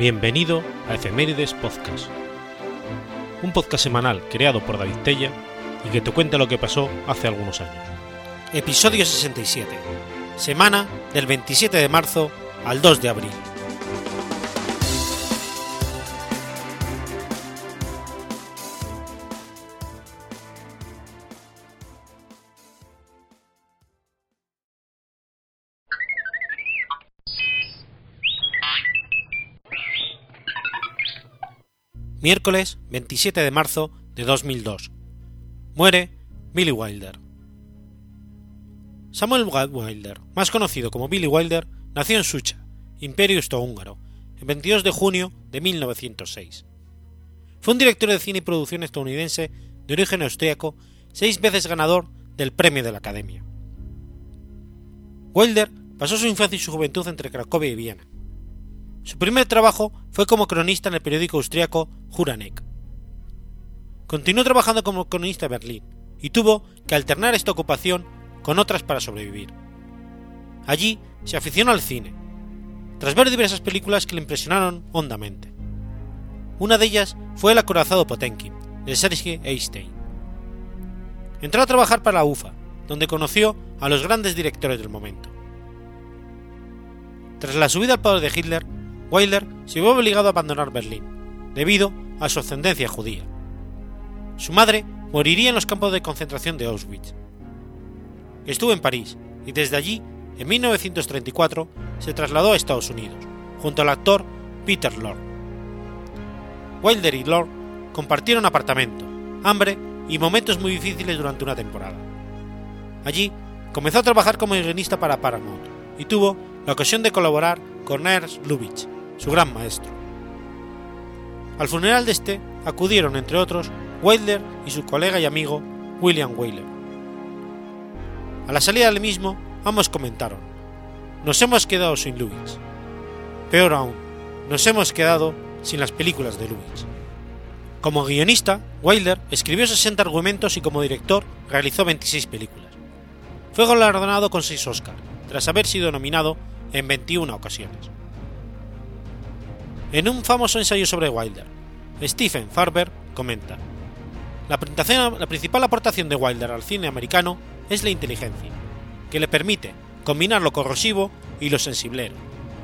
Bienvenido a Efemérides Podcast, un podcast semanal creado por David Tella y que te cuenta lo que pasó hace algunos años. Episodio 67, semana del 27 de marzo al 2 de abril. Miércoles 27 de marzo de 2002. Muere Billy Wilder. Samuel Wilder, más conocido como Billy Wilder, nació en Sucha, Imperio Austrohúngaro, el 22 de junio de 1906. Fue un director de cine y producción estadounidense de origen austríaco, seis veces ganador del Premio de la Academia. Wilder pasó su infancia y su juventud entre Cracovia y Viena. Su primer trabajo fue como cronista en el periódico austríaco Juranek. Continuó trabajando como cronista en Berlín y tuvo que alternar esta ocupación con otras para sobrevivir. Allí se aficionó al cine, tras ver diversas películas que le impresionaron hondamente. Una de ellas fue El acorazado Potenkin, de Sergei Einstein. Entró a trabajar para la UFA, donde conoció a los grandes directores del momento. Tras la subida al poder de Hitler, Wilder se vio obligado a abandonar Berlín, debido a su ascendencia judía. Su madre moriría en los campos de concentración de Auschwitz. Estuvo en París y desde allí, en 1934, se trasladó a Estados Unidos, junto al actor Peter Lorre. Wilder y Lorre compartieron apartamento, hambre y momentos muy difíciles durante una temporada. Allí comenzó a trabajar como guionista para Paramount y tuvo la ocasión de colaborar con Ernst Lubitsch, su gran maestro. Al funeral de este acudieron, entre otros, Wilder y su colega y amigo William Wyler. A la salida del mismo, ambos comentaron: Nos hemos quedado sin Lubitsch. Peor aún, nos hemos quedado sin las películas de Lubitsch. Como guionista, Wilder escribió 60 argumentos y como director realizó 26 películas. Fue galardonado con 6 Oscars, tras haber sido nominado en 21 ocasiones. En un famoso ensayo sobre Wilder, Stephen Farber comenta: la, principal aportación de Wilder al cine americano es la inteligencia, que le permite combinar lo corrosivo y lo sensiblero,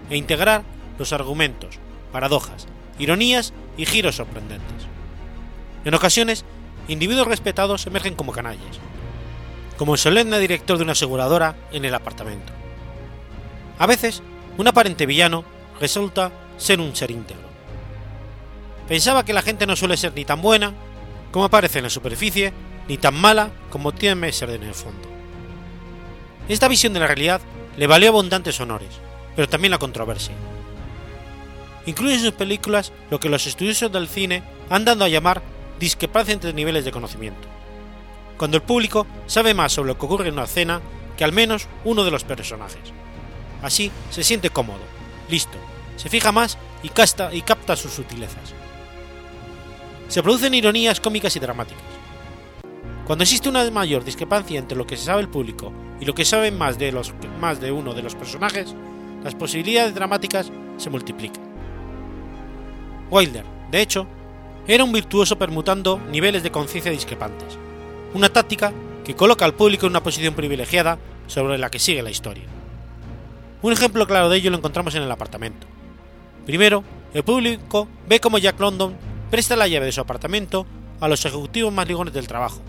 e integrar los argumentos, paradojas, ironías y giros sorprendentes. En ocasiones, individuos respetados emergen como canallas, como el solemne director de una aseguradora en el apartamento. A veces, un aparente villano resulta ser un ser íntegro. Pensaba que la gente no suele ser ni tan buena como aparece en la superficie, ni tan mala como tiene ser en el fondo. Esta visión de la realidad le valió abundantes honores, pero también la controversia. Incluye en sus películas lo que los estudiosos del cine han dado a llamar discrepancia entre niveles de conocimiento, cuando el público sabe más sobre lo que ocurre en una escena que al menos uno de los personajes. Así se siente cómodo, listo, se fija más y, casta, y capta sus sutilezas. Se producen ironías cómicas y dramáticas. Cuando existe una mayor discrepancia entre lo que se sabe el público y lo que saben más de, más de uno de los personajes, las posibilidades dramáticas se multiplican. Wilder, de hecho, era un virtuoso permutando niveles de conciencia discrepantes, una táctica que coloca al público en una posición privilegiada sobre la que sigue la historia. Un ejemplo claro de ello lo encontramos en el apartamento. Primero, el público ve cómo Jack London presta la llave de su apartamento a los ejecutivos más ligones del trabajo,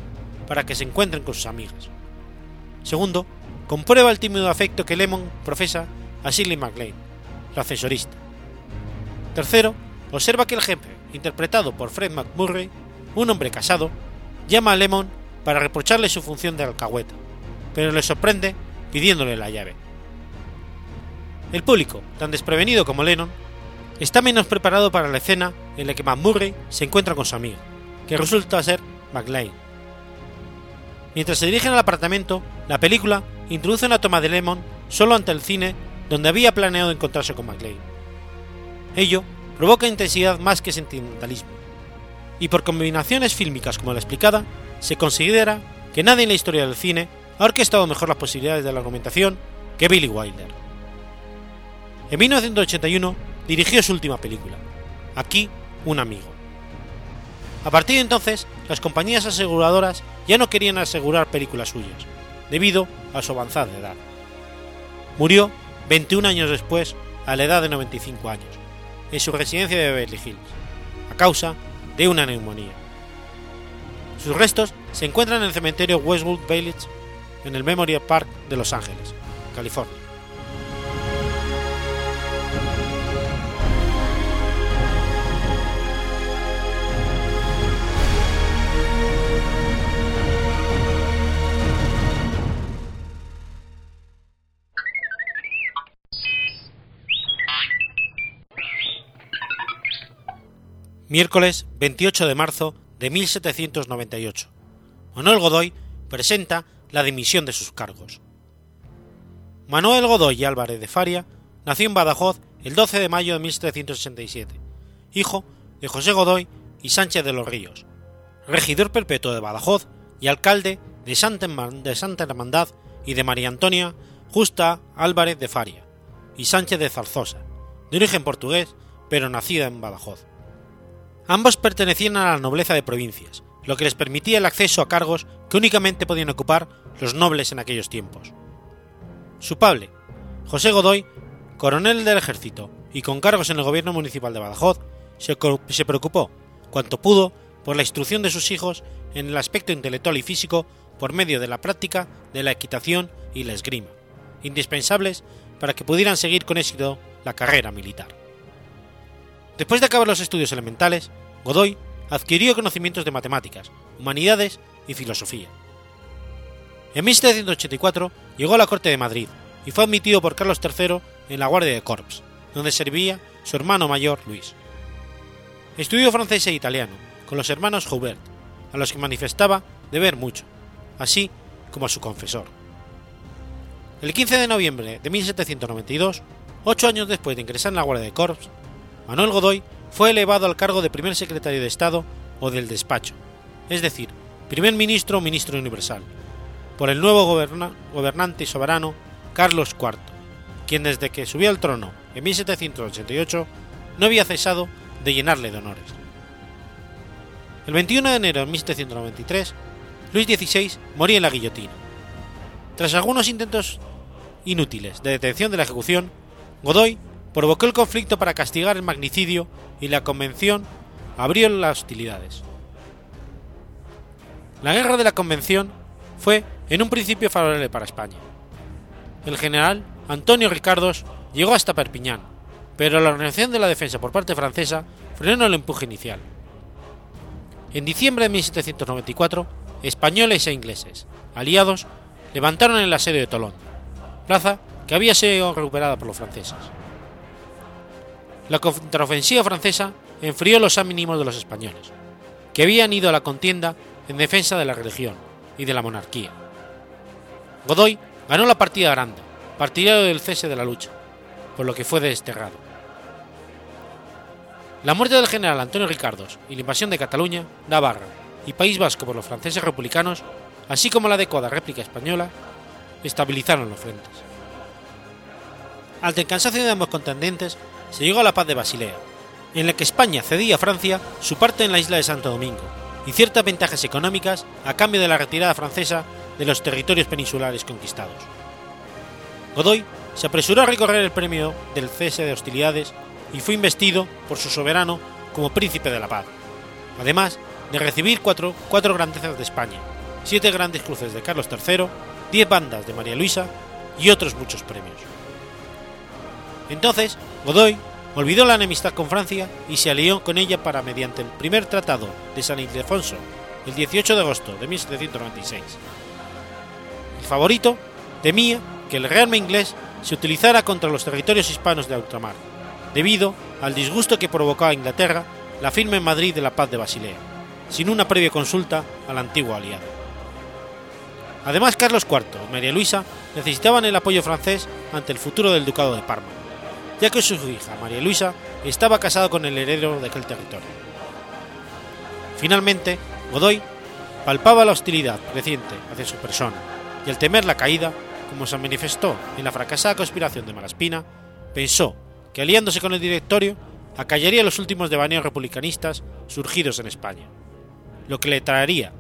para que se encuentren con sus amigas. Segundo, comprueba el tímido afecto que Lemon profesa a Shirley MacLaine, la asesorista. Tercero, observa que el jefe, interpretado por Fred McMurray, un hombre casado, llama a Lemon para reprocharle su función de alcahueta, pero le sorprende pidiéndole la llave. El público, tan desprevenido como Lennon, está menos preparado para la escena en la que McMurray se encuentra con su amiga, que resulta ser McLean. Mientras se dirigen al apartamento, la película introduce una toma de Lemon solo ante el cine donde había planeado encontrarse con McLean. Ello provoca intensidad más que sentimentalismo, y por combinaciones fílmicas como la explicada, se considera que nadie en la historia del cine ha orquestado mejor las posibilidades de la argumentación que Billy Wilder. En 1981 dirigió su última película, Aquí un amigo. A partir de entonces, las compañías aseguradoras ya no querían asegurar películas suyas, debido a su avanzada edad. Murió 21 años después, a la edad de 95 años, en su residencia de Beverly Hills, a causa de una neumonía. Sus restos se encuentran en el cementerio Westwood Village en el Memorial Park de Los Ángeles, California. Miércoles 28 de marzo de 1798. Manuel Godoy presenta la dimisión de sus cargos. Manuel Godoy Álvarez de Faria nació en Badajoz el 12 de mayo de 1767, hijo de José Godoy y Sánchez de los Ríos, regidor perpetuo de Badajoz y alcalde de Santa, de Santa Hermandad y de María Antonia Justa Álvarez de Faria y Sánchez de Zarzosa, de origen portugués, pero nacida en Badajoz. Ambos pertenecían a la nobleza de provincias, lo que les permitía el acceso a cargos que únicamente podían ocupar los nobles en aquellos tiempos. Su padre, José Godoy, coronel del ejército y con cargos en el gobierno municipal de Badajoz, se, preocupó, cuanto pudo, por la instrucción de sus hijos en el aspecto intelectual y físico por medio de la práctica de la equitación y la esgrima, indispensables para que pudieran seguir con éxito la carrera militar. Después de acabar los estudios elementales, Godoy adquirió conocimientos de matemáticas, humanidades y filosofía. En 1784 llegó a la corte de Madrid y fue admitido por Carlos III en la Guardia de Corps, donde servía su hermano mayor Luis. Estudió francés e italiano con los hermanos Joubert, a los que manifestaba deber mucho, así como a su confesor. El 15 de noviembre de 1792, ocho años después de ingresar en la Guardia de Corps, Manuel Godoy fue elevado al cargo de primer secretario de Estado o del despacho, es decir, primer ministro o ministro universal, por el nuevo gobernante y soberano Carlos IV, quien desde que subió al trono en 1788 no había cesado de llenarle de honores. El 21 de enero de 1793, Luis XVI moría en la guillotina. Tras algunos intentos inútiles de detención de la ejecución, Godoy provocó el conflicto para castigar el magnicidio y la Convención abrió las hostilidades. La guerra de la Convención fue en un principio favorable para España. El general Antonio Ricardos llegó hasta Perpiñán, pero la organización de la defensa por parte francesa frenó el empuje inicial. En diciembre de 1794, españoles e ingleses, aliados, levantaron el asedio de Tolón, plaza que había sido recuperada por los franceses. La contraofensiva francesa enfrió los ánimos de los españoles, que habían ido a la contienda en defensa de la religión y de la monarquía. Godoy ganó la partida grande, partidario del cese de la lucha, por lo que fue desterrado. La muerte del general Antonio Ricardos y la invasión de Cataluña, Navarra y País Vasco por los franceses republicanos, así como la adecuada réplica española, estabilizaron los frentes. Ante el de ambos contendientes, se llegó a la paz de Basilea, en la que España cedía a Francia su parte en la isla de Santo Domingo y ciertas ventajas económicas a cambio de la retirada francesa de los territorios peninsulares conquistados. Godoy se apresuró a recorrer el premio del cese de hostilidades y fue investido por su soberano como príncipe de la paz, además de recibir cuatro, cuatro grandezas de España, siete grandes cruces de Carlos III, diez bandas de María Luisa y otros muchos premios. Entonces, Godoy olvidó la enemistad con Francia y se alió con ella para, mediante el primer tratado de San Ildefonso, el 18 de agosto de 1796. El favorito temía que el realme inglés se utilizara contra los territorios hispanos de ultramar, debido al disgusto que provocó a Inglaterra la firma en Madrid de la paz de Basilea, sin una previa consulta al antiguo aliado. Además, Carlos IV y María Luisa necesitaban el apoyo francés ante el futuro del Ducado de Parma ya que su hija, María Luisa, estaba casada con el heredero de aquel territorio. Finalmente, Godoy palpaba la hostilidad creciente hacia su persona y al temer la caída, como se manifestó en la fracasada conspiración de Malaspina, pensó que aliándose con el directorio acallaría los últimos devaneos republicanistas surgidos en España, lo que le traería,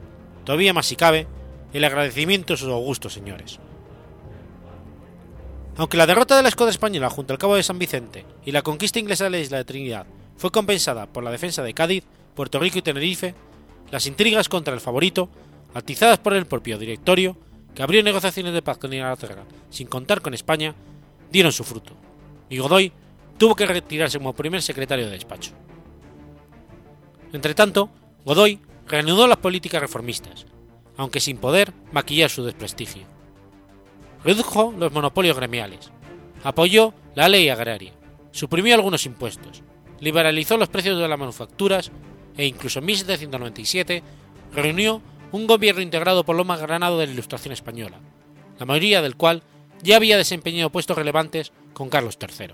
todavía más si cabe, el agradecimiento de sus augustos señores. Aunque la derrota de la escuadra española junto al Cabo de San Vicente y la conquista inglesa de la isla de Trinidad fue compensada por la defensa de Cádiz, Puerto Rico y Tenerife, las intrigas contra el favorito, atizadas por el propio directorio, que abrió negociaciones de paz con Inglaterra sin contar con España, dieron su fruto, y Godoy tuvo que retirarse como primer secretario de despacho. Entretanto, Godoy reanudó las políticas reformistas, aunque sin poder maquillar su desprestigio. Redujo los monopolios gremiales, apoyó la ley agraria, suprimió algunos impuestos, liberalizó los precios de las manufacturas e incluso en 1797 reunió un gobierno integrado por lo más granado de la Ilustración española, la mayoría del cual ya había desempeñado puestos relevantes con Carlos III.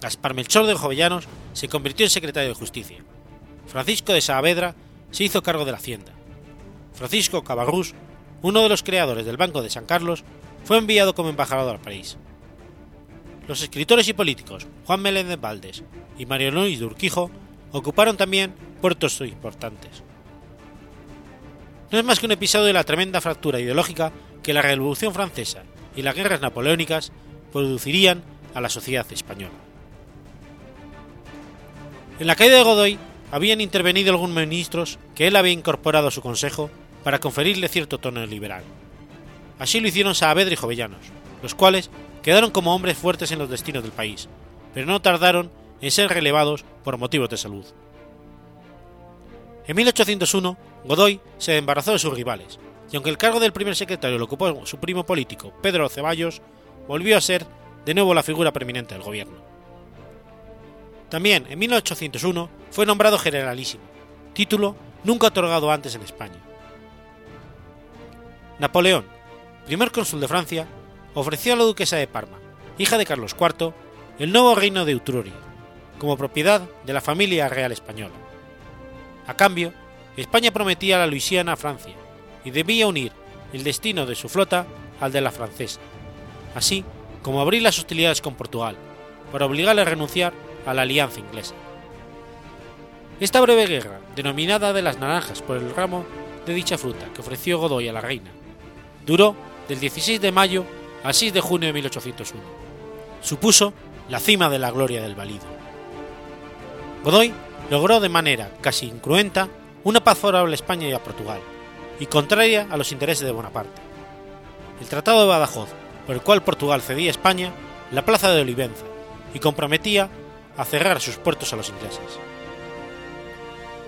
Gaspar Melchor de Jovellanos se convirtió en secretario de Justicia. Francisco de Saavedra se hizo cargo de la Hacienda. Francisco Cabarrús, uno de los creadores del Banco de San Carlos, fue enviado como embajador al país. Los escritores y políticos Juan Meléndez Valdes y Mario Luis de Urquijo ocuparon también puertos importantes. No es más que un episodio de la tremenda fractura ideológica que la Revolución Francesa y las guerras napoleónicas producirían a la sociedad española. En la caída de Godoy habían intervenido algunos ministros que él había incorporado a su consejo para conferirle cierto tono liberal. Así lo hicieron Saavedra y Jovellanos, los cuales quedaron como hombres fuertes en los destinos del país, pero no tardaron en ser relevados por motivos de salud. En 1801, Godoy se embarazó de sus rivales, y aunque el cargo del primer secretario lo ocupó su primo político, Pedro Ceballos, volvió a ser de nuevo la figura preeminente del gobierno. También en 1801 fue nombrado generalísimo, título nunca otorgado antes en España. Napoleón, primer cónsul de Francia, ofreció a la duquesa de Parma, hija de Carlos IV, el nuevo reino de Utruria, como propiedad de la familia real española. A cambio, España prometía la Luisiana a Francia y debía unir el destino de su flota al de la francesa, así como abrir las hostilidades con Portugal, para obligarle a renunciar a la alianza inglesa. Esta breve guerra, denominada de las naranjas por el ramo de dicha fruta que ofreció Godoy a la reina, duró del 16 de mayo al 6 de junio de 1801. Supuso la cima de la gloria del valido. Godoy logró de manera casi incruenta una paz favorable a España y a Portugal, y contraria a los intereses de Bonaparte. El Tratado de Badajoz, por el cual Portugal cedía a España la plaza de Olivenza y comprometía a cerrar sus puertos a los ingleses.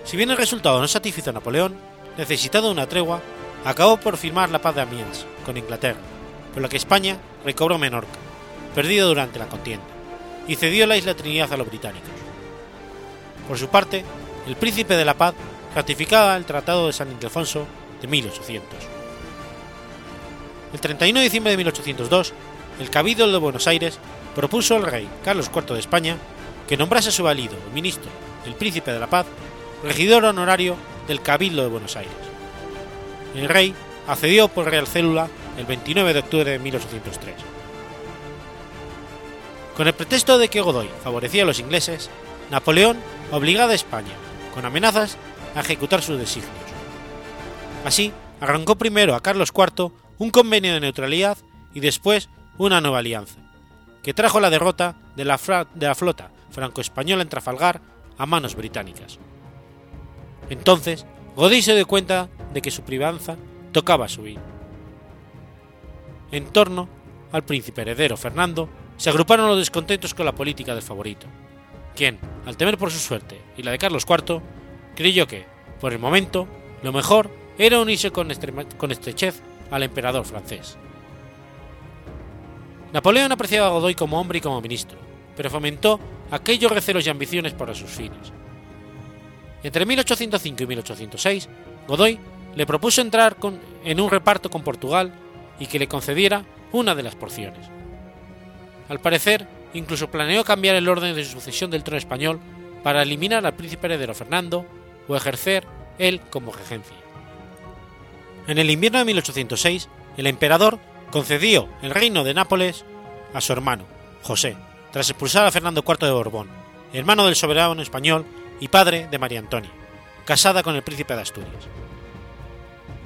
Si bien el resultado no satisfizo a Napoleón, necesitado una tregua, acabó por firmar la paz de Amiens con Inglaterra, por la que España recobró Menorca, perdido durante la contienda, y cedió la isla Trinidad a los británicos. Por su parte, el príncipe de la paz ratificaba el Tratado de San Ildefonso de 1800. El 31 de diciembre de 1802, el Cabildo de Buenos Aires propuso al rey Carlos IV de España que nombrase a su valido, ministro, el príncipe de la paz, regidor honorario del Cabildo de Buenos Aires. El rey accedió por real célula el 29 de octubre de 1803. Con el pretexto de que Godoy favorecía a los ingleses, Napoleón obligaba a España, con amenazas, a ejecutar sus designios. Así, arrancó primero a Carlos IV un convenio de neutralidad y después una nueva alianza, que trajo la derrota de la, de la flota franco-española en Trafalgar a manos británicas. Entonces, Godoy se dio cuenta de que su privanza tocaba subir. En torno al príncipe heredero Fernando se agruparon los descontentos con la política del favorito, quien, al temer por su suerte y la de Carlos IV, creyó que, por el momento, lo mejor era unirse con, estrechez al emperador francés. Napoleón apreciaba a Godoy como hombre y como ministro, pero fomentó aquellos recelos y ambiciones para sus fines. Entre 1805 y 1806, Godoy le propuso entrar en un reparto con Portugal y que le concediera una de las porciones. Al parecer, incluso planeó cambiar el orden de sucesión del trono español para eliminar al príncipe heredero Fernando o ejercer él como regencia. En el invierno de 1806, el emperador concedió el reino de Nápoles a su hermano, José, tras expulsar a Fernando IV de Borbón, hermano del soberano español y padre de María Antonia, casada con el príncipe de Asturias.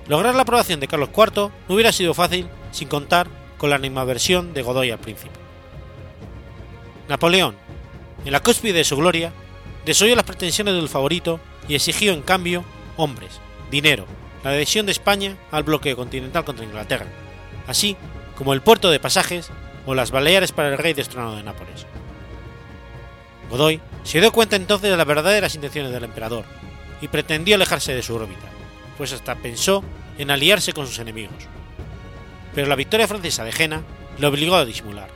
Lograr la aprobación de Carlos IV no hubiera sido fácil sin contar con la animadversión de Godoy al príncipe. Napoleón, en la cúspide de su gloria, desoyó las pretensiones del favorito y exigió en cambio hombres, dinero, la adhesión de España al bloqueo continental contra Inglaterra, así como el puerto de pasajes o las Baleares para el rey destronado de Nápoles. Godoy se dio cuenta entonces de las verdaderas intenciones del emperador y pretendió alejarse de su órbita, pues hasta pensó en aliarse con sus enemigos. Pero la victoria francesa de Jena le obligó a disimular.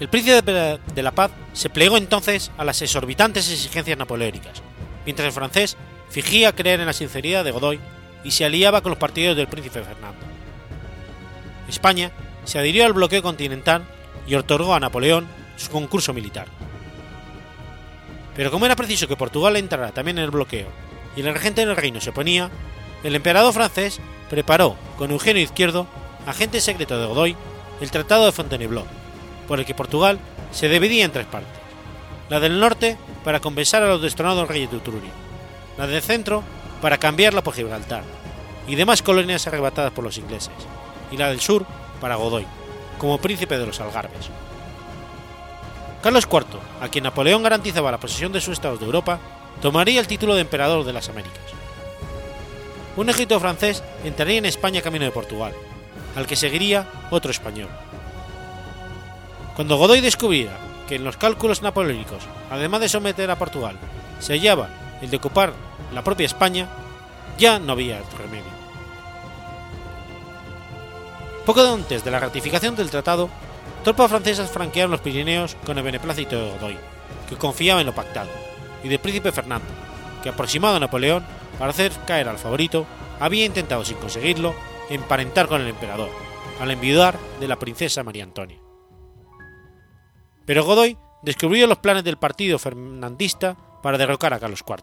El príncipe de la paz se plegó entonces a las exorbitantes exigencias napoleónicas, mientras el francés fingía creer en la sinceridad de Godoy y se aliaba con los partidarios del príncipe Fernando. España se adhirió al bloqueo continental y otorgó a Napoleón su concurso militar. Pero como era preciso que Portugal entrara también en el bloqueo y el regente del reino se oponía, el emperador francés preparó con Eugenio Izquierdo, agente secreto de Godoy, el Tratado de Fontainebleau, por el que Portugal se dividía en tres partes. La del norte para compensar a los destronados reyes de Utruria, la del centro para cambiarla por Gibraltar y demás colonias arrebatadas por los ingleses, y la del sur para Godoy, como príncipe de los Algarbes. Carlos IV, a quien Napoleón garantizaba la posesión de sus estados de Europa, tomaría el título de emperador de las Américas. Un ejército francés entraría en España camino de Portugal, al que seguiría otro español. Cuando Godoy descubriera que en los cálculos napoleónicos, además de someter a Portugal, se hallaba el de ocupar la propia España, ya no había remedio. Poco antes de la ratificación del tratado, tropas francesas franquearon los Pirineos con el beneplácito de Godoy, que confiaba en lo pactado, y del príncipe Fernando, que aproximado a Napoleón para hacer caer al favorito, había intentado sin conseguirlo emparentar con el emperador, al enviudar de la princesa María Antonia. Pero Godoy descubrió los planes del partido fernandista para derrocar a Carlos IV.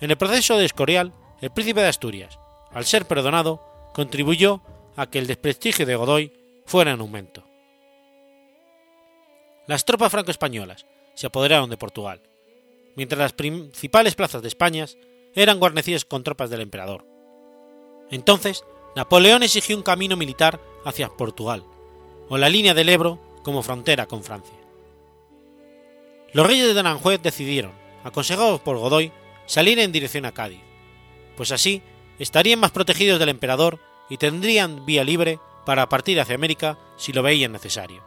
En el proceso de Escorial, el príncipe de Asturias, al ser perdonado, contribuyó a que el desprestigio de Godoy fuera en aumento. Las tropas franco-españolas se apoderaron de Portugal, mientras las principales plazas de España eran guarnecidas con tropas del emperador. Entonces, Napoleón exigió un camino militar hacia Portugal, o la línea del Ebro como frontera con Francia. Los reyes de Aranjuez decidieron, aconsejados por Godoy, salir en dirección a Cádiz, pues así estarían más protegidos del emperador y tendrían vía libre para partir hacia América si lo veían necesario.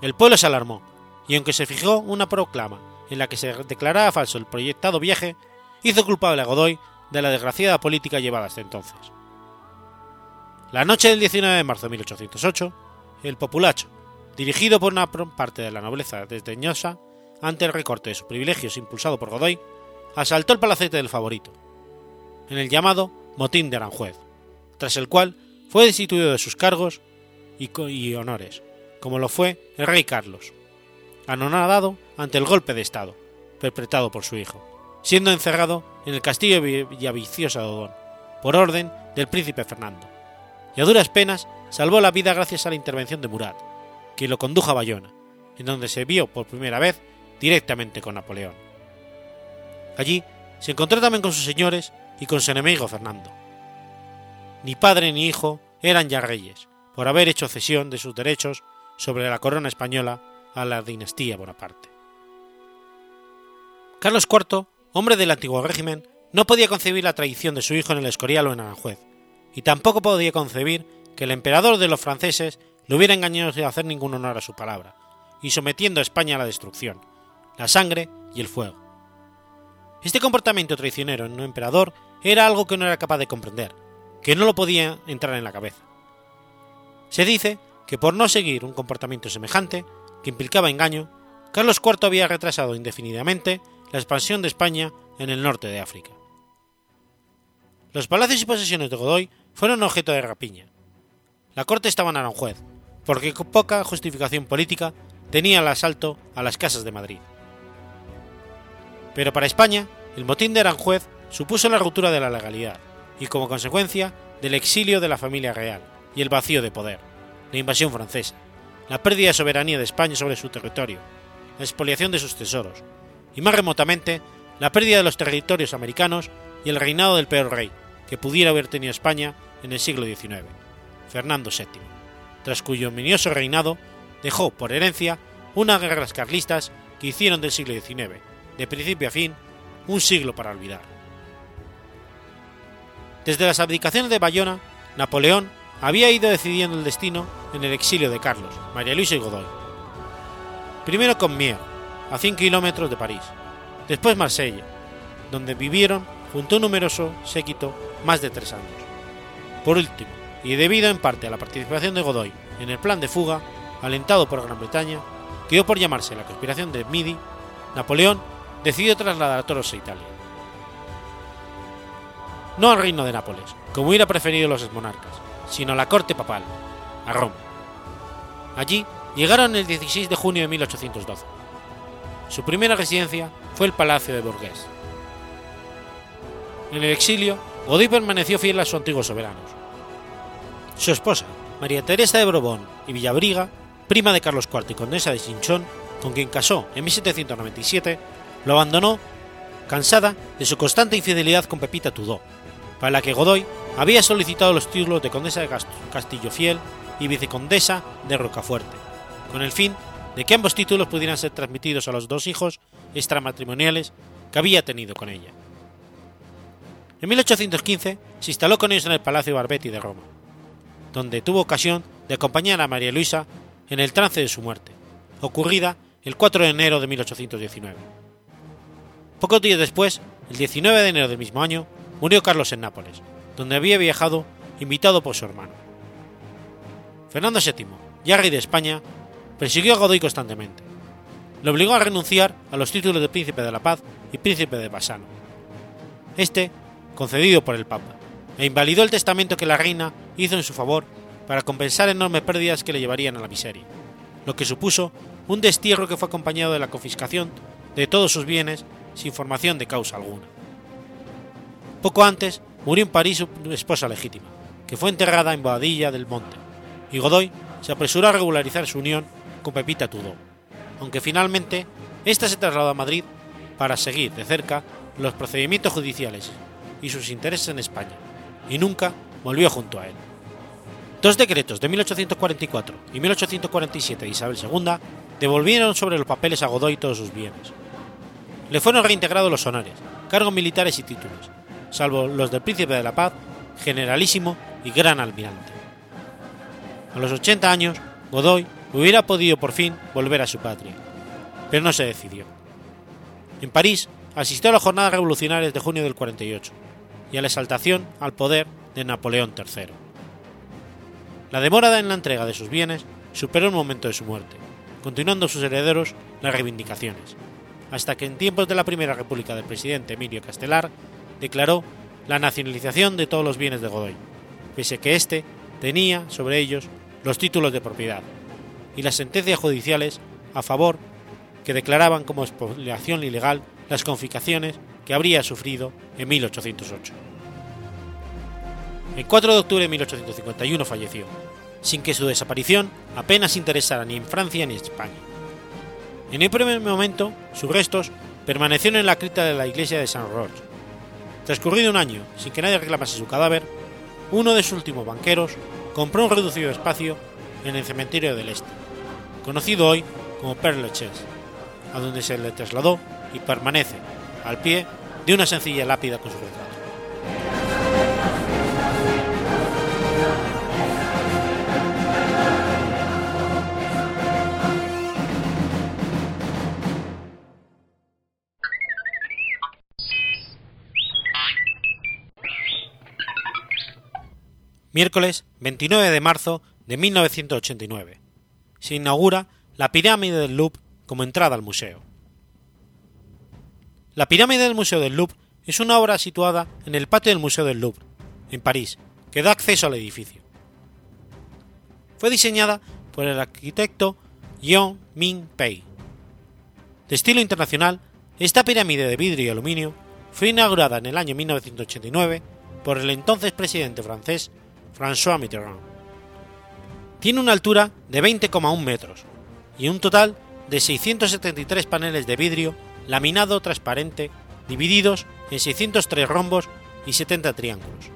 El pueblo se alarmó, y aunque se fijó una proclama en la que se declaraba falso el proyectado viaje, hizo culpable a Godoy de la desgraciada política llevada hasta entonces. La noche del 19 de marzo de 1808, el populacho, dirigido por una parte de la nobleza desdeñosa ante el recorte de sus privilegios impulsado por Godoy, asaltó el palacete del favorito, en el llamado Motín de Aranjuez, tras el cual fue destituido de sus cargos y, honores, como lo fue el rey Carlos, anonadado ante el golpe de Estado, perpetrado por su hijo, siendo encerrado en el castillo de Villaviciosa de Odón, por orden del príncipe Fernando, y a duras penas salvó la vida gracias a la intervención de Murat, quien lo condujo a Bayona, en donde se vio por primera vez directamente con Napoleón. Allí se encontró también con sus señores y con su enemigo Fernando. Ni padre ni hijo eran ya reyes, por haber hecho cesión de sus derechos sobre la corona española a la dinastía Bonaparte. Carlos IV, hombre del antiguo régimen, no podía concebir la traición de su hijo en el Escorial o en Aranjuez, y tampoco podía concebir que el emperador de los franceses le hubiera engañado sin hacer ningún honor a su palabra, y sometiendo a España a la destrucción, la sangre y el fuego. Este comportamiento traicionero en un emperador era algo que no era capaz de comprender, que no lo podía entrar en la cabeza. Se dice que por no seguir un comportamiento semejante, que implicaba engaño, Carlos IV había retrasado indefinidamente la expansión de España en el norte de África. Los palacios y posesiones de Godoy fueron objeto de rapiña. La corte estaba en Aranjuez, porque con poca justificación política tenía el asalto a las casas de Madrid. Pero para España, el motín de Aranjuez supuso la ruptura de la legalidad y como consecuencia del exilio de la familia real y el vacío de poder, la invasión francesa, la pérdida de soberanía de España sobre su territorio, la expoliación de sus tesoros, y más remotamente, la pérdida de los territorios americanos y el reinado del peor rey que pudiera haber tenido España en el siglo XIX, Fernando VII, tras cuyo ominioso reinado dejó por herencia unas guerras carlistas que hicieron del siglo XIX, de principio a fin, un siglo para olvidar. Desde las abdicaciones de Bayona, Napoleón había ido decidiendo el destino en el exilio de Carlos, María Luisa y Godoy. Primero con Mier, a 100 kilómetros de París, después Marsella, donde vivieron junto a un numeroso séquito más de tres años. Por último, y debido en parte a la participación de Godoy en el plan de fuga, alentado por Gran Bretaña, que dio por llamarse la conspiración de Midi, Napoleón decidió trasladar a Toros a Italia. No al reino de Nápoles, como hubiera preferido los monarcas, sino a la corte papal, a Roma. Allí llegaron el 16 de junio de 1812. Su primera residencia fue el Palacio de Bourges. En el exilio, Godoy permaneció fiel a sus antiguos soberanos. Su esposa, María Teresa de Borbón y Villabriga, prima de Carlos IV y condesa de Chinchón, con quien casó en 1797, lo abandonó cansada de su constante infidelidad con Pepita Tudó, para la que Godoy había solicitado los títulos de condesa de Castillo Fiel y vicecondesa de Rocafuerte, con el fin de que ambos títulos pudieran ser transmitidos a los dos hijos extramatrimoniales que había tenido con ella. En 1815 se instaló con ellos en el Palacio Barbetti de Roma, donde tuvo ocasión de acompañar a María Luisa en el trance de su muerte, ocurrida el 4 de enero de 1819. Pocos días después, el 19 de enero del mismo año, murió Carlos en Nápoles, donde había viajado invitado por su hermano. Fernando VII, ya rey de España, persiguió a Godoy constantemente. Le obligó a renunciar a los títulos de príncipe de la paz y príncipe de Bassano. Este, concedido por el Papa, e invalidó el testamento que la reina hizo en su favor para compensar enormes pérdidas que le llevarían a la miseria, lo que supuso un destierro que fue acompañado de la confiscación de todos sus bienes sin formación de causa alguna. Poco antes murió en París su esposa legítima, que fue enterrada en Boadilla del Monte, y Godoy se apresuró a regularizar su unión con Pepita Tudó, aunque finalmente ésta se trasladó a Madrid para seguir de cerca los procedimientos judiciales y sus intereses en España, y nunca volvió junto a él. Dos decretos de 1844 y 1847 de Isabel II devolvieron sobre los papeles a Godoy todos sus bienes. Le fueron reintegrados los honores, cargos militares y títulos, salvo los del Príncipe de la Paz, Generalísimo y Gran Almirante. A los 80 años, Godoy hubiera podido por fin volver a su patria, pero no se decidió. En París asistió a las jornadas revolucionarias de junio del 48 y a la exaltación al poder de Napoleón III. La demora en la entrega de sus bienes superó el momento de su muerte, continuando sus herederos las reivindicaciones, hasta que en tiempos de la Primera República del presidente Emilio Castelar declaró la nacionalización de todos los bienes de Godoy, pese que éste tenía sobre ellos los títulos de propiedad y las sentencias judiciales a favor que declaraban como expoliación ilegal las confiscaciones que habría sufrido en 1808. El 4 de octubre de 1851 falleció, sin que su desaparición apenas interesara ni en Francia ni en España. En el primer momento, sus restos permanecieron en la cripta de la iglesia de Saint Roch. Transcurrido un año sin que nadie reclamase su cadáver, uno de sus últimos banqueros compró un reducido espacio en el cementerio del Este, conocido hoy como Père Lachaise, a donde se le trasladó y permanece al pie de una sencilla lápida con su retrato. Miércoles 29 de marzo de 1989. Se inaugura la pirámide del Louvre como entrada al museo. La pirámide del Museo del Louvre es una obra situada en el patio del Museo del Louvre, en París, que da acceso al edificio. Fue diseñada por el arquitecto Jean Min Pei. De estilo internacional, esta pirámide de vidrio y aluminio fue inaugurada en el año 1989 por el entonces presidente francés François Mitterrand. Tiene una altura de 20,1 metros y un total de 673 paneles de vidrio laminado transparente divididos en 603 rombos y 70 triángulos.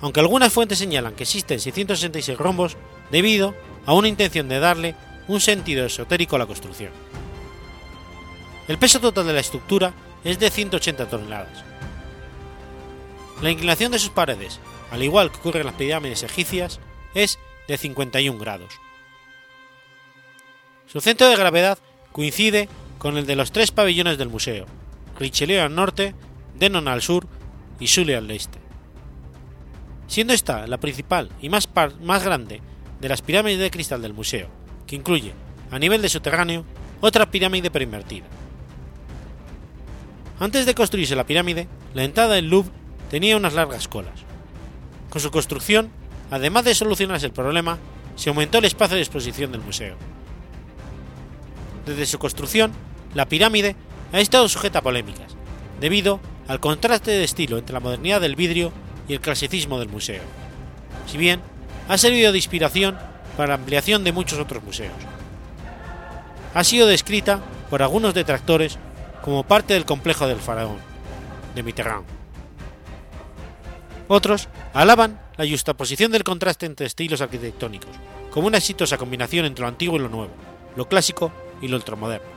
Aunque algunas fuentes señalan que existen 666 rombos debido a una intención de darle un sentido esotérico a la construcción. El peso total de la estructura es de 180 toneladas. La inclinación de sus paredes, al igual que ocurre en las pirámides egipcias, es de 51 grados. Su centro de gravedad coincide con el de los tres pabellones del museo, Richelieu al norte, Denon al sur y Sully al este. Siendo esta la principal y más, grande de las pirámides de cristal del museo, que incluye, a nivel de subterráneo, otra pirámide preinvertida. Antes de construirse la pirámide, la entrada del Louvre tenía unas largas colas. Con su construcción, además de solucionarse el problema, se aumentó el espacio de exposición del museo. Desde su construcción, la pirámide ha estado sujeta a polémicas, debido al contraste de estilo entre la modernidad del vidrio y el clasicismo del museo, si bien ha servido de inspiración para la ampliación de muchos otros museos. Ha sido descrita por algunos detractores como parte del complejo del faraón, de Mitterrand. Otros alaban la justaposición del contraste entre estilos arquitectónicos, como una exitosa combinación entre lo antiguo y lo nuevo, lo clásico y lo ultramoderno.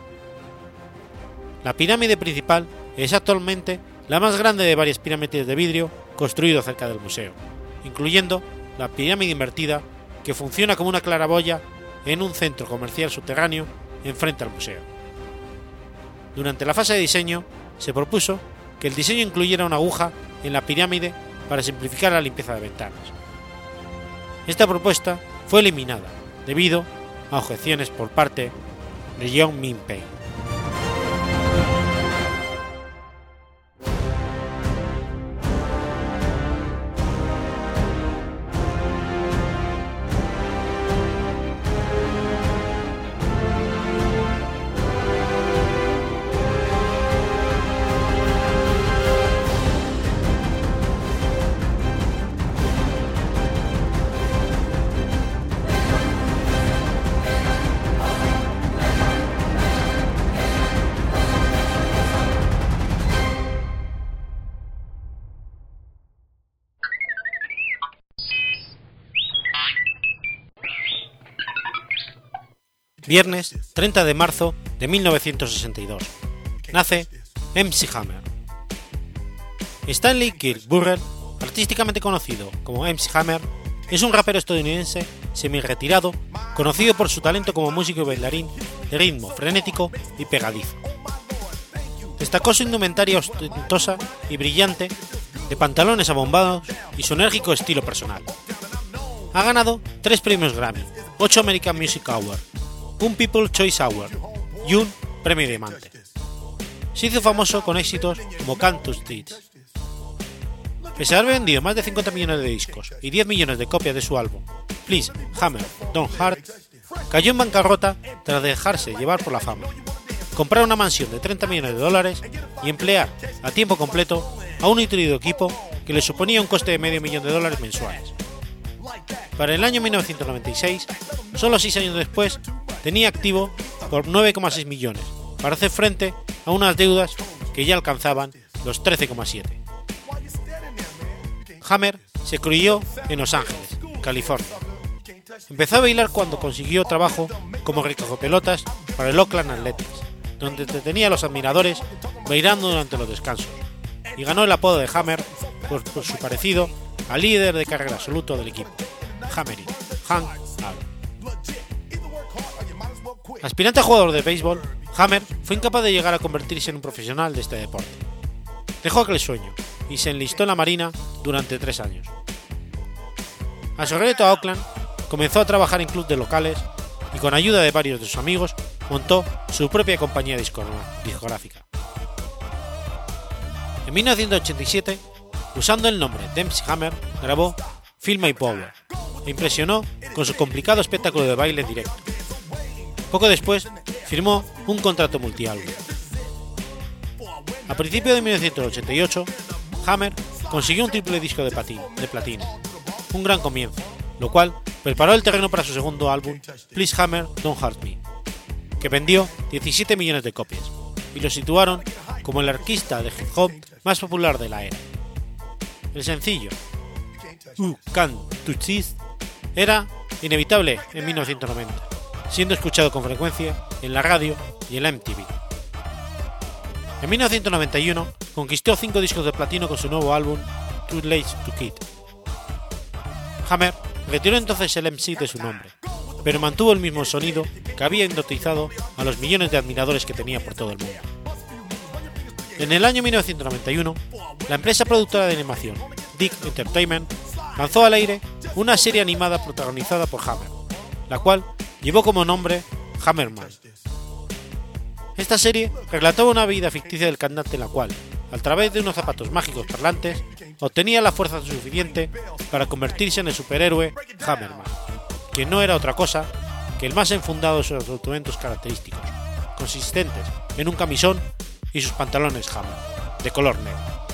La pirámide principal es actualmente la más grande de varias pirámides de vidrio construidas cerca del museo, incluyendo la pirámide invertida que funciona como una claraboya en un centro comercial subterráneo enfrente al museo. Durante la fase de diseño, se propuso que el diseño incluyera una aguja en la pirámide para simplificar la limpieza de ventanas. Esta propuesta fue eliminada debido a objeciones por parte de John Minpei. Viernes 30 de marzo de 1962. Nace MC Hammer. Stanley Kirk Burrell, artísticamente conocido como MC Hammer, es un rapero estadounidense semi-retirado, conocido por su talento como músico y bailarín de ritmo frenético y pegadizo. Destacó su indumentaria ostentosa y brillante, de pantalones abombados y su enérgico estilo personal. Ha ganado tres premios Grammy, 8 American Music Awards, un People Choice Award y un Premio Diamante. Se hizo famoso con éxitos como Cantus Deeds. Pese a haber vendido más de 50 millones de discos y 10 millones de copias de su álbum Please, Hammer, Don't Heart, cayó en bancarrota tras dejarse llevar por la fama, comprar una mansión de 30 millones de dólares y emplear a tiempo completo a un nutrido equipo que le suponía un coste de medio millón de dólares mensuales. Para el año 1996, solo 6 años después, tenía activo por 9,6 millones, para hacer frente a unas deudas que ya alcanzaban los 13,7. Hammer se crió en Los Ángeles, California. Empezó a bailar cuando consiguió trabajo como pelotas para el Oakland Athletics, donde entretenía a los admiradores bailando durante los descansos, y ganó el apodo de Hammer por, por su parecido al líder de carrera absoluto del equipo, Hammerin, Hank Aspirante a jugador de béisbol, Hammer fue incapaz de llegar a convertirse en un profesional de este deporte. Dejó aquel sueño y se enlistó en la Marina durante tres años. A su regreso a Oakland, comenzó a trabajar en clubes locales y con ayuda de varios de sus amigos montó su propia compañía discográfica. En 1987, usando el nombre Dempsey Hammer, grabó Feel My Power e impresionó con su complicado espectáculo de baile directo. Poco después, firmó un contrato multiálbum. A principios de 1988, Hammer consiguió un triple disco de, platino, un gran comienzo, lo cual preparó el terreno para su segundo álbum, Please Hammer, Don't Hurt Me, que vendió 17 millones de copias y lo situaron como el artista de hip hop más popular de la era. El sencillo Who Can Touch This era inevitable en 1990, siendo escuchado con frecuencia en la radio y en la MTV. En 1991 conquistó 5 discos de platino con su nuevo álbum Too Late to Kid. Hammer retiró entonces el MC de su nombre, pero mantuvo el mismo sonido que había hipnotizado a los millones de admiradores que tenía por todo el mundo. En el año 1991, la empresa productora de animación Dick Entertainment lanzó al aire una serie animada protagonizada por Hammer, la cual llevó como nombre Hammerman. Esta serie relataba una vida ficticia del cantante en la cual, a través de unos zapatos mágicos parlantes, obtenía la fuerza suficiente para convertirse en el superhéroe Hammerman, que no era otra cosa que el más enfundado de sus documentos característicos, consistentes en un camisón y sus pantalones Hammer, de color negro.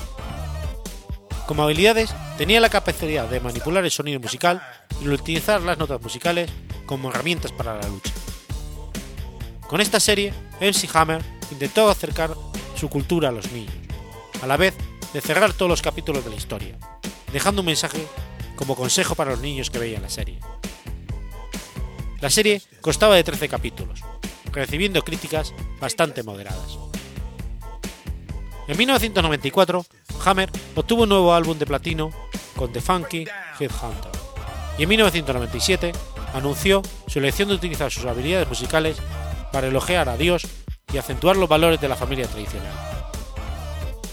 Como habilidades, tenía la capacidad de manipular el sonido musical y utilizar las notas musicales como herramientas para la lucha. Con esta serie, MC Hammer intentó acercar su cultura a los niños, a la vez de cerrar todos los capítulos de la historia, dejando un mensaje como consejo para los niños que veían la serie. La serie constaba de 13 capítulos, recibiendo críticas bastante moderadas. En 1994, Hammer obtuvo un nuevo álbum de platino con The Funky Headhunter, y en 1997 anunció su elección de utilizar sus habilidades musicales para elogiar a Dios y acentuar los valores de la familia tradicional.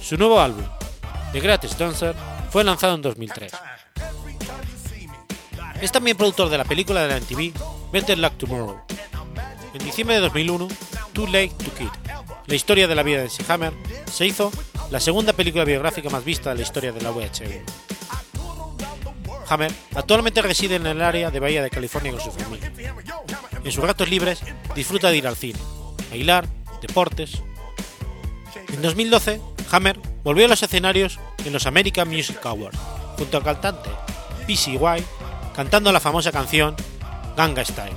Su nuevo álbum, The Greatest Dancer, fue lanzado en 2003. Es también productor de la película de la MTV Better Luck Tomorrow. En diciembre de 2001, Too Late to Kid, la historia de la vida de Hammer, se hizo la segunda película biográfica más vista de la historia de la VH1. Hammer actualmente reside en el área de Bahía de California con su familia. En sus ratos libres disfruta de ir al cine, bailar, deportes. En 2012, Hammer volvió a los escenarios en los American Music Awards, junto al cantante PCY, cantando la famosa canción Ganga Style.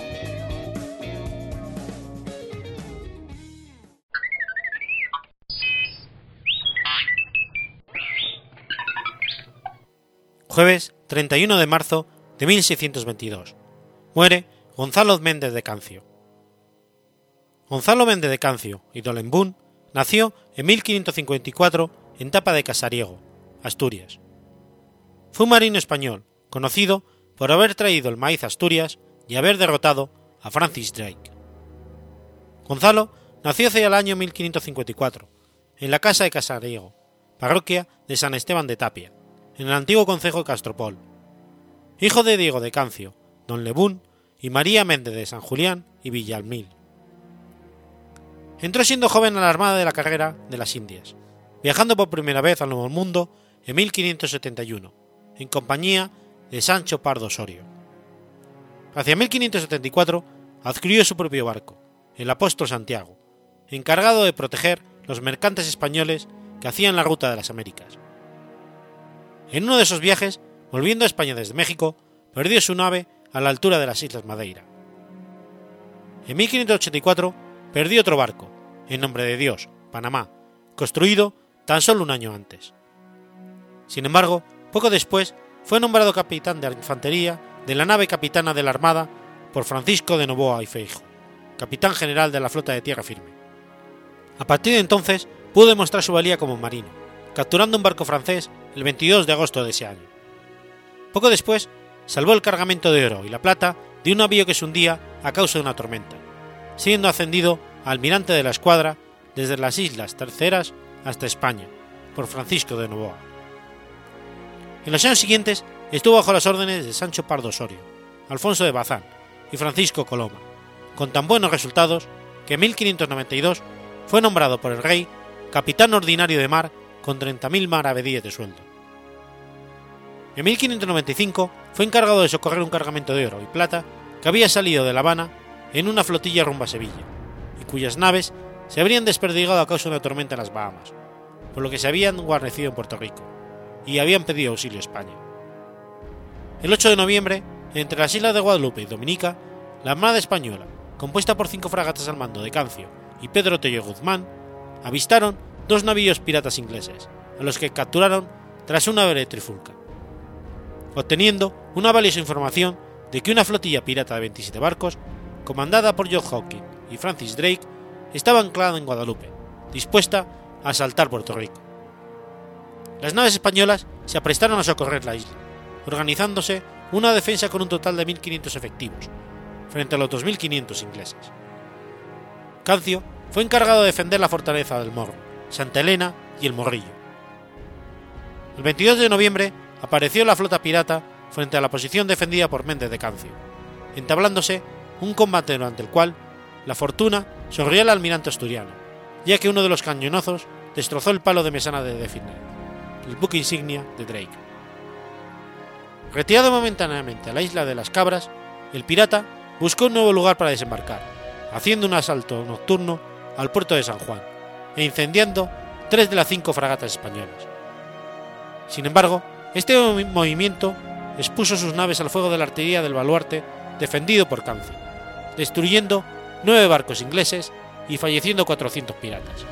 Jueves 31 de marzo de 1622. Muere Gonzalo Méndez de Cancio. Gonzalo Méndez de Cancio y Dolembún nació en 1554 en Tapa de Casariego, Asturias. Fue un marino español, conocido por haber traído el maíz a Asturias y haber derrotado a Francis Drake. Gonzalo nació hacia el año 1554, en la casa de Casariego, parroquia de San Esteban de Tapia, en el antiguo concejo de Castropol. Hijo de Diego de Cancio, don Lebún y María Méndez de San Julián y Villalmil. Entró siendo joven a la Armada de la Carrera de las Indias, viajando por primera vez al Nuevo Mundo en 1571, en compañía de Sancho Pardo Osorio. Hacia 1574 adquirió su propio barco, el Apóstol Santiago, encargado de proteger los mercantes españoles que hacían la ruta de las Américas. En uno de esos viajes volviendo a España desde México, perdió su nave a la altura de las Islas Madeira. En 1584 perdió otro barco, en nombre de Dios, Panamá, construido tan solo un año antes. Sin embargo, poco después fue nombrado capitán de infantería de la nave capitana de la Armada por Francisco de Novoa y Feijo, capitán general de la flota de tierra firme. A partir de entonces pudo demostrar su valía como marino, capturando un barco francés el 22 de agosto de ese año. Poco después, salvó el cargamento de oro y la plata de un navío que se hundía a causa de una tormenta, siendo ascendido a almirante de la escuadra desde las Islas Terceras hasta España, por Francisco de Novoa. En los años siguientes estuvo bajo las órdenes de Sancho Pardo Osorio, Alfonso de Bazán y Francisco Coloma, con tan buenos resultados que en 1592 fue nombrado por el rey capitán ordinario de mar con 30.000 maravedíes de sueldo. En 1595 fue encargado de socorrer un cargamento de oro y plata que había salido de La Habana en una flotilla rumbo a Sevilla, y cuyas naves se habrían desperdigado a causa de una tormenta en las Bahamas, por lo que se habían guarnecido en Puerto Rico, y habían pedido auxilio a España. El 8 de noviembre, entre las islas de Guadalupe y Dominica, la Armada Española, compuesta por cinco fragatas al mando de Cancio y Pedro Tello Guzmán, avistaron dos navíos piratas ingleses, a los que capturaron tras una breve trifulca, obteniendo una valiosa información de que una flotilla pirata de 27 barcos, comandada por John Hawking y Francis Drake, estaba anclada en Guadalupe, dispuesta a asaltar Puerto Rico. Las naves españolas se aprestaron a socorrer la isla, organizándose una defensa con un total de 1.500 efectivos, frente a los 2.500 ingleses. Cancio fue encargado de defender la fortaleza del Morro, Santa Elena y el Morrillo. El 22 de noviembre apareció la flota pirata frente a la posición defendida por Méndez de Cancio, entablándose un combate durante el cual la fortuna sonrió al almirante asturiano, ya que uno de los cañonazos destrozó el palo de mesana de Defender, el buque insignia de Drake. Retirado momentáneamente a la isla de las Cabras, el pirata buscó un nuevo lugar para desembarcar, haciendo un asalto nocturno al puerto de San Juan e incendiando tres de las cinco fragatas españolas. Sin embargo, este movimiento expuso sus naves al fuego de la artillería del baluarte defendido por Cancio, destruyendo nueve barcos ingleses y falleciendo 400 piratas.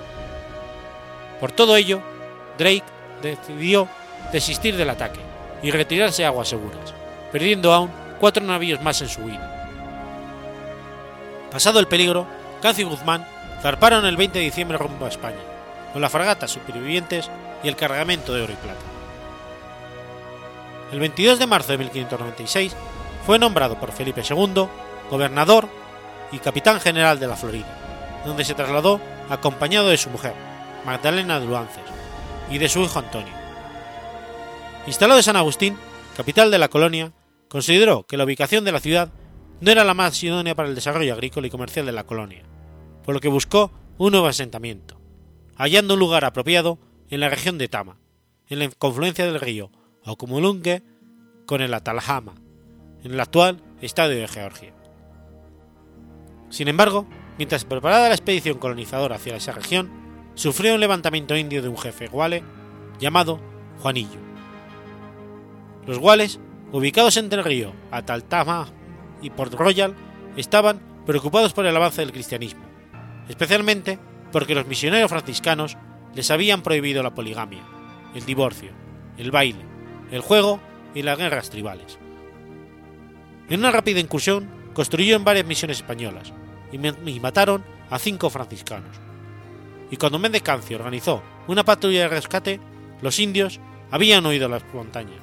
Por todo ello, Drake decidió desistir del ataque y retirarse a aguas seguras, perdiendo aún cuatro navíos más en su huida. Pasado el peligro, Cancio Guzmán zarparon el 20 de diciembre rumbo a España, con las fragatas supervivientes y el cargamento de oro y plata. El 22 de marzo de 1596 fue nombrado por Felipe II gobernador y capitán general de la Florida, donde se trasladó acompañado de su mujer, Magdalena de Luances, y de su hijo Antonio. Instalado en San Agustín, capital de la colonia, consideró que la ubicación de la ciudad no era la más idónea para el desarrollo agrícola y comercial de la colonia, por lo que buscó un nuevo asentamiento, hallando un lugar apropiado en la región de Tama, en la confluencia del río Okumulunge con el Atalhama, en el actual estado de Georgia. Sin embargo, mientras preparaba la expedición colonizadora hacia esa región, sufrió un levantamiento indio de un jefe guale llamado Juanillo. Los guales, ubicados entre el río Ataltama y Port Royal, estaban preocupados por el avance del cristianismo, especialmente porque los misioneros franciscanos les habían prohibido la poligamia, el divorcio, el baile, el juego y las guerras tribales. En una rápida incursión construyó en varias misiones españolas y, mataron a cinco franciscanos. Y cuando Méndez Cancio organizó una patrulla de rescate, los indios habían huido a las montañas,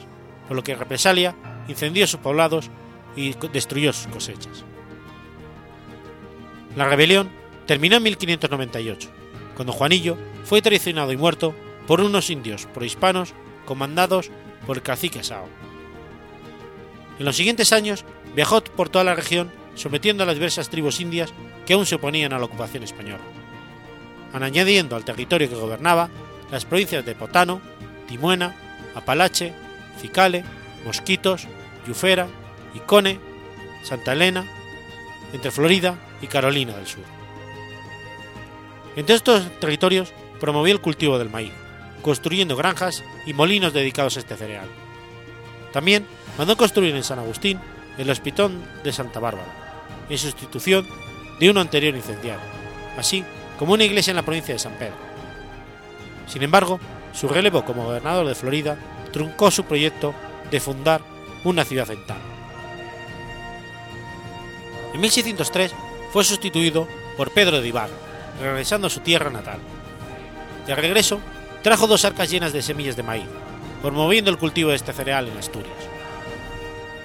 por lo que represalia incendió sus poblados y destruyó sus cosechas. La rebelión terminó en 1598, cuando Juanillo fue traicionado y muerto por unos indios prohispanos comandados por el cacique Sao. En los siguientes años viajó por toda la región sometiendo a las diversas tribus indias que aún se oponían a la ocupación española, añadiendo al territorio que gobernaba las provincias de Potano, Timuena, Apalache, Cicale, Mosquitos, Yufera, Icone, Santa Elena, entre Florida y Carolina del Sur. Entre estos territorios promovió el cultivo del maíz, construyendo granjas y molinos dedicados a este cereal. También mandó construir en San Agustín el Hospital de Santa Bárbara, en sustitución de uno anterior incendiado, así como una iglesia en la provincia de San Pedro. Sin embargo, su relevo como gobernador de Florida truncó su proyecto de fundar una ciudad en Tal. En 1603 fue sustituido por Pedro de Ibar, regresando a su tierra natal. De regreso, trajo dos arcas llenas de semillas de maíz, promoviendo el cultivo de este cereal en Asturias.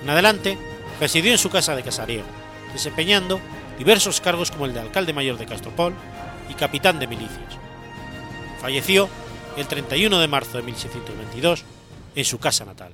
En adelante, residió en su casa de Casariego, desempeñando diversos cargos como el de alcalde mayor de Castropol y capitán de milicias. Falleció el 31 de marzo de 1622 en su casa natal.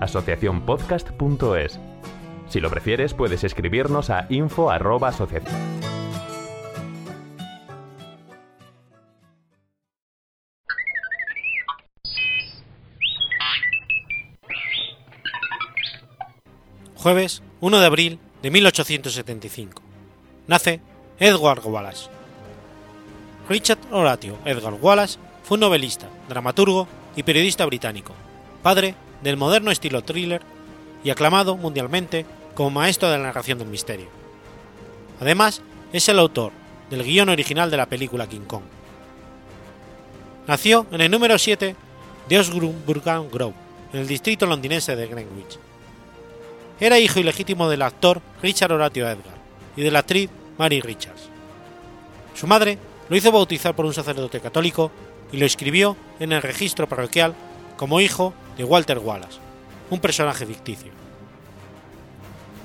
asociacionpodcast.es. Si lo prefieres, puedes escribirnos a info@asociación. Jueves 1 de abril de 1875. Nace Edward Wallace. Richard Horatio Edgar Wallace fue un novelista, dramaturgo y periodista británico, padre del moderno estilo thriller y aclamado mundialmente como maestro de la narración del misterio. Además, es el autor del guion original de la película King Kong. Nació en el número 7 de Osburgh Grove, en el distrito londinense de Greenwich. Era hijo ilegítimo del actor Richard Horatio Edgar y de la actriz Mary Richards. Su madre lo hizo bautizar por un sacerdote católico y lo escribió en el registro parroquial como hijo de Walter Wallace, un personaje ficticio.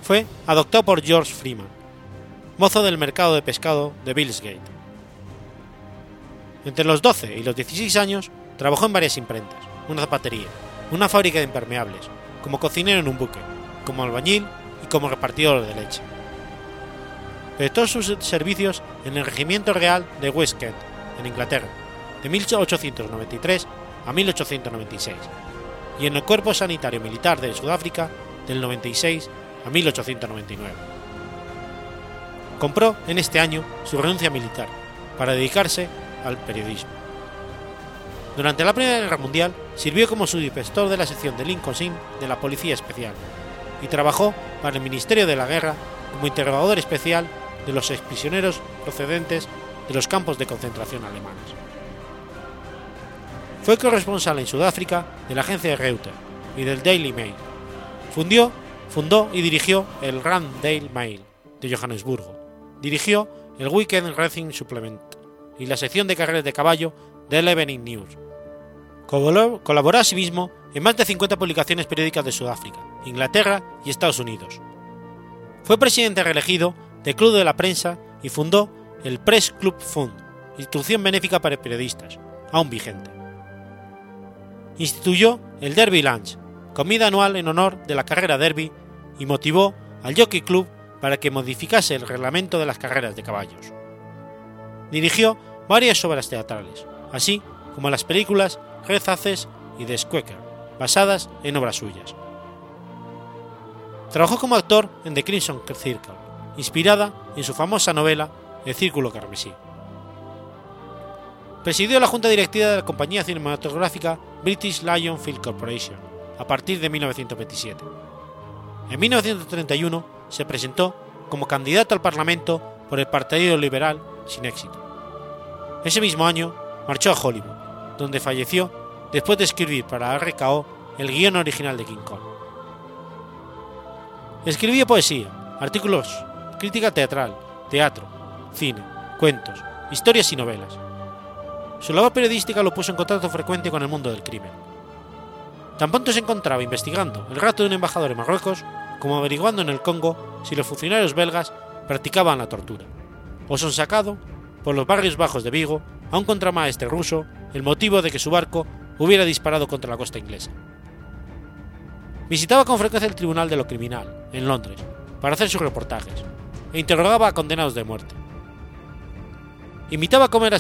Fue adoptado por George Freeman, mozo del mercado de pescado de Billsgate. Entre los 12 y los 16 años trabajó en varias imprentas, una zapatería, una fábrica de impermeables, como cocinero en un buque, como albañil y como repartidor de leche. Prestó sus servicios en el Regimiento Real de West Kent, en Inglaterra, de 1893 a 1896, y en el Cuerpo Sanitario Militar de Sudáfrica del 96 a 1899. Compró en este año su renuncia militar para dedicarse al periodismo. Durante la Primera Guerra Mundial sirvió como subinspector de la sección de Lincoln Inn de la Policía Especial y trabajó para el Ministerio de la Guerra como interrogador especial de los exprisioneros procedentes de los campos de concentración alemanes. Fue corresponsal en Sudáfrica de la agencia de Reuters y del Daily Mail. Fundió, fundó y dirigió el Daily Mail de Johannesburgo. Dirigió el Weekend Racing Supplement y la sección de carreras de caballo del Evening News. Colaboró asimismo en más de 50 publicaciones periódicas de Sudáfrica, Inglaterra y Estados Unidos. Fue presidente reelegido del Club de la Prensa y fundó el Press Club Fund, institución benéfica para periodistas, aún vigente instituyó el Derby Lunch, comida anual en honor de la carrera Derby, y motivó al Jockey Club para que modificase el reglamento de las carreras de caballos. Dirigió varias obras teatrales, así como las películas Red y The Squeaker, basadas en obras suyas. Trabajó como actor en The Crimson Circle, inspirada en su famosa novela El Círculo Carmesí. Presidió la junta directiva de la compañía cinematográfica British Lion Film Corporation a partir de 1927. En 1931 se presentó como candidato al Parlamento por el Partido Liberal sin éxito. Ese mismo año marchó a Hollywood, donde falleció después de escribir para RKO el guion original de King Kong. Escribía poesía, artículos, crítica teatral, teatro, cine, cuentos, historias y novelas. Su labor periodística lo puso en contacto frecuente con el mundo del crimen. Tan pronto se encontraba investigando el rato de un embajador en Marruecos como averiguando en el Congo si los funcionarios belgas practicaban la tortura, o son sacado por los barrios bajos de Vigo a un contramaestre ruso el motivo de que su barco hubiera disparado contra la costa inglesa. Visitaba con frecuencia el Tribunal de lo Criminal, en Londres, para hacer sus reportajes, e interrogaba a condenados de muerte. Invitaba a comer a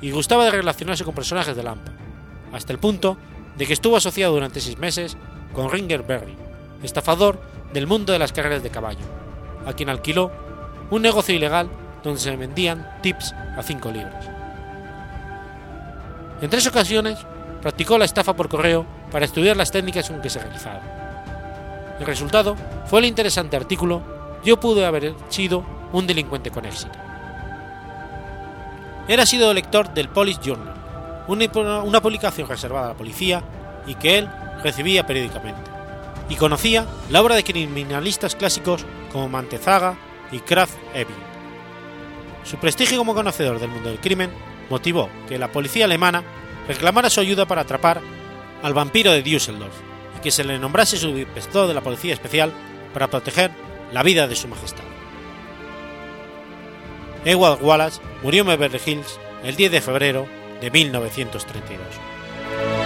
y gustaba de relacionarse con personajes de Lampa, hasta el punto de que estuvo asociado durante seis meses con Ringer Berry, estafador del mundo de las carreras de caballo, a quien alquiló un negocio ilegal donde se vendían tips a 5 libras. En tres ocasiones practicó la estafa por correo para estudiar las técnicas con que se realizaba. El resultado fue el interesante artículo Yo pude haber sido un delincuente con éxito. Era sido lector del Police Journal, una, publicación reservada a la policía y que él recibía periódicamente, y conocía la obra de criminalistas clásicos como Mantezaga y Kraft Ebing. Su prestigio como conocedor del mundo del crimen motivó que la policía alemana reclamara su ayuda para atrapar al vampiro de Düsseldorf y que se le nombrase subinspector de la Policía Especial para proteger la vida de su majestad. Edward Wallace murió en Beverly Hills el 10 de febrero de 1932.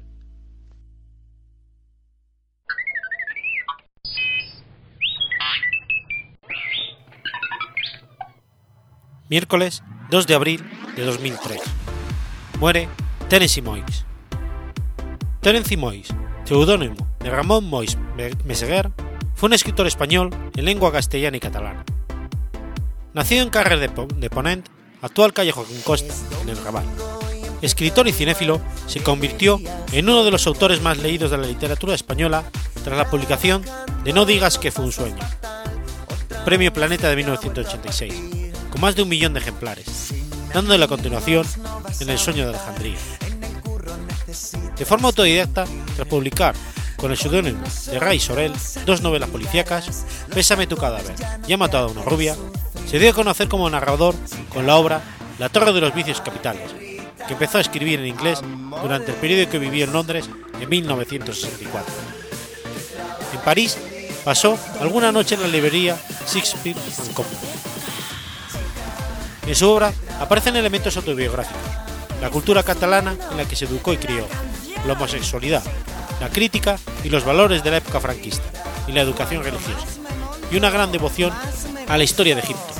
Miércoles 2 de abril de 2003. Muere Tennessee Moix. Terence Moix, seudónimo de Ramón Moix Meseguer, fue un escritor español en lengua castellana y catalana. Nacido en Carrer de Ponent, actual Callejo Costa, en el Raval. Escritor y cinéfilo, se convirtió en uno de los autores más leídos de la literatura española tras la publicación de No digas que fue un sueño, Premio Planeta de 1986 con más de un millón de ejemplares, dando la continuación en El sueño de Alejandría. De forma autodidacta, tras publicar con el seudónimo de Ray Sorel dos novelas policíacas, Pésame tu cadáver y ha matado a una rubia, se dio a conocer como narrador con la obra La Torre de los Vicios Capitales, que empezó a escribir en inglés durante el periodo que vivió en Londres en 1964. En París pasó alguna noche en la librería Shakespeare Company en su obra aparecen elementos autobiográficos, la cultura catalana en la que se educó y crió, la homosexualidad, la crítica y los valores de la época franquista y la educación religiosa, y una gran devoción a la historia de Egipto.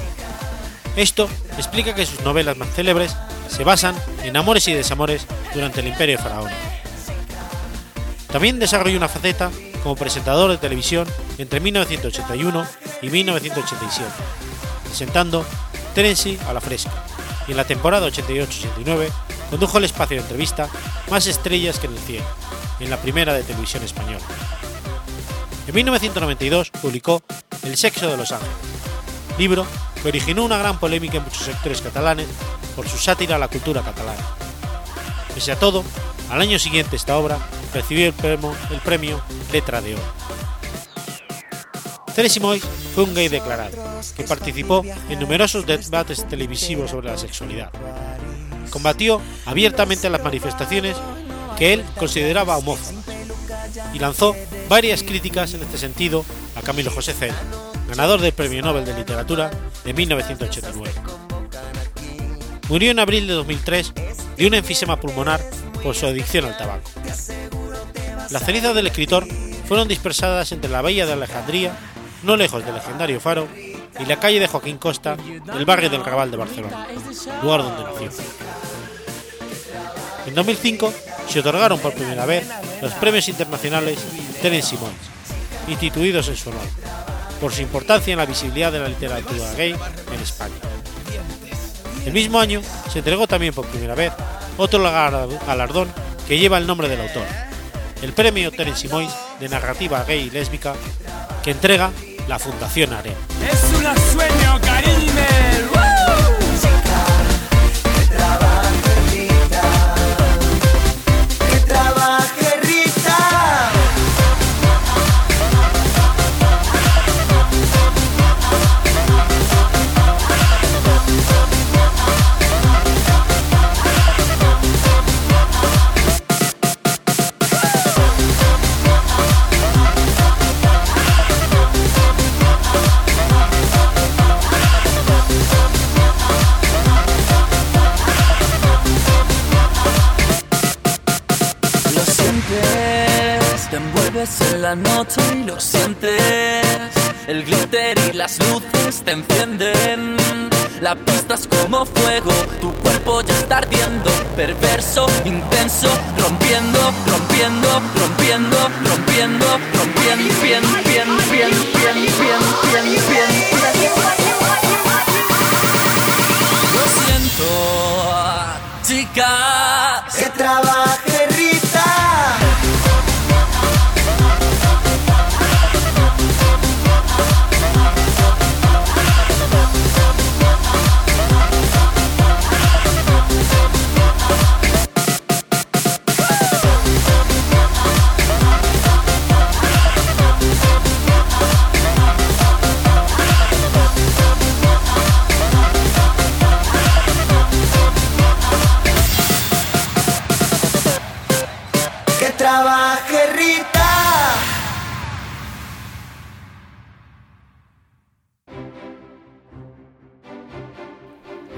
Esto explica que sus novelas más célebres se basan en amores y desamores durante el imperio faraónico. También desarrolló una faceta como presentador de televisión entre 1981 y 1987, presentando Tennessee a la fresca, y en la temporada 88-89 condujo el espacio de entrevista Más estrellas que en el cielo, en la primera de televisión española. En 1992 publicó El sexo de los ángeles, libro que originó una gran polémica en muchos sectores catalanes por su sátira a la cultura catalana. Pese a todo, al año siguiente esta obra recibió el premio, el premio Letra de Oro. Tennessee Moix fue un gay declarado, que participó en numerosos debates televisivos sobre la sexualidad. Combatió abiertamente las manifestaciones que él consideraba homófobas y lanzó varias críticas en este sentido a Camilo José Cela, ganador del Premio Nobel de Literatura de 1989. Murió en abril de 2003 de un enfisema pulmonar por su adicción al tabaco. Las cenizas del escritor fueron dispersadas entre la bahía de Alejandría, no lejos del legendario faro, y la calle de Joaquín Costa, del barrio del Raval de Barcelona, lugar donde nació. En 2005 se otorgaron por primera vez los premios internacionales Terence Simons, instituidos en su honor, por su importancia en la visibilidad de la literatura gay en España. El mismo año se entregó también por primera vez otro galardón que lleva el nombre del autor, el premio Terence Simonis de narrativa gay y lésbica que entrega la Fundación ARE. La noche y lo sientes. El glitter y las luces te encienden. La pista es como fuego, tu cuerpo ya está ardiendo. Perverso, intenso, rompiendo, rompiendo, rompiendo, rompiendo, rompiendo, bien, bien, bien, bien, bien, bien, bien. Lo siento, chica.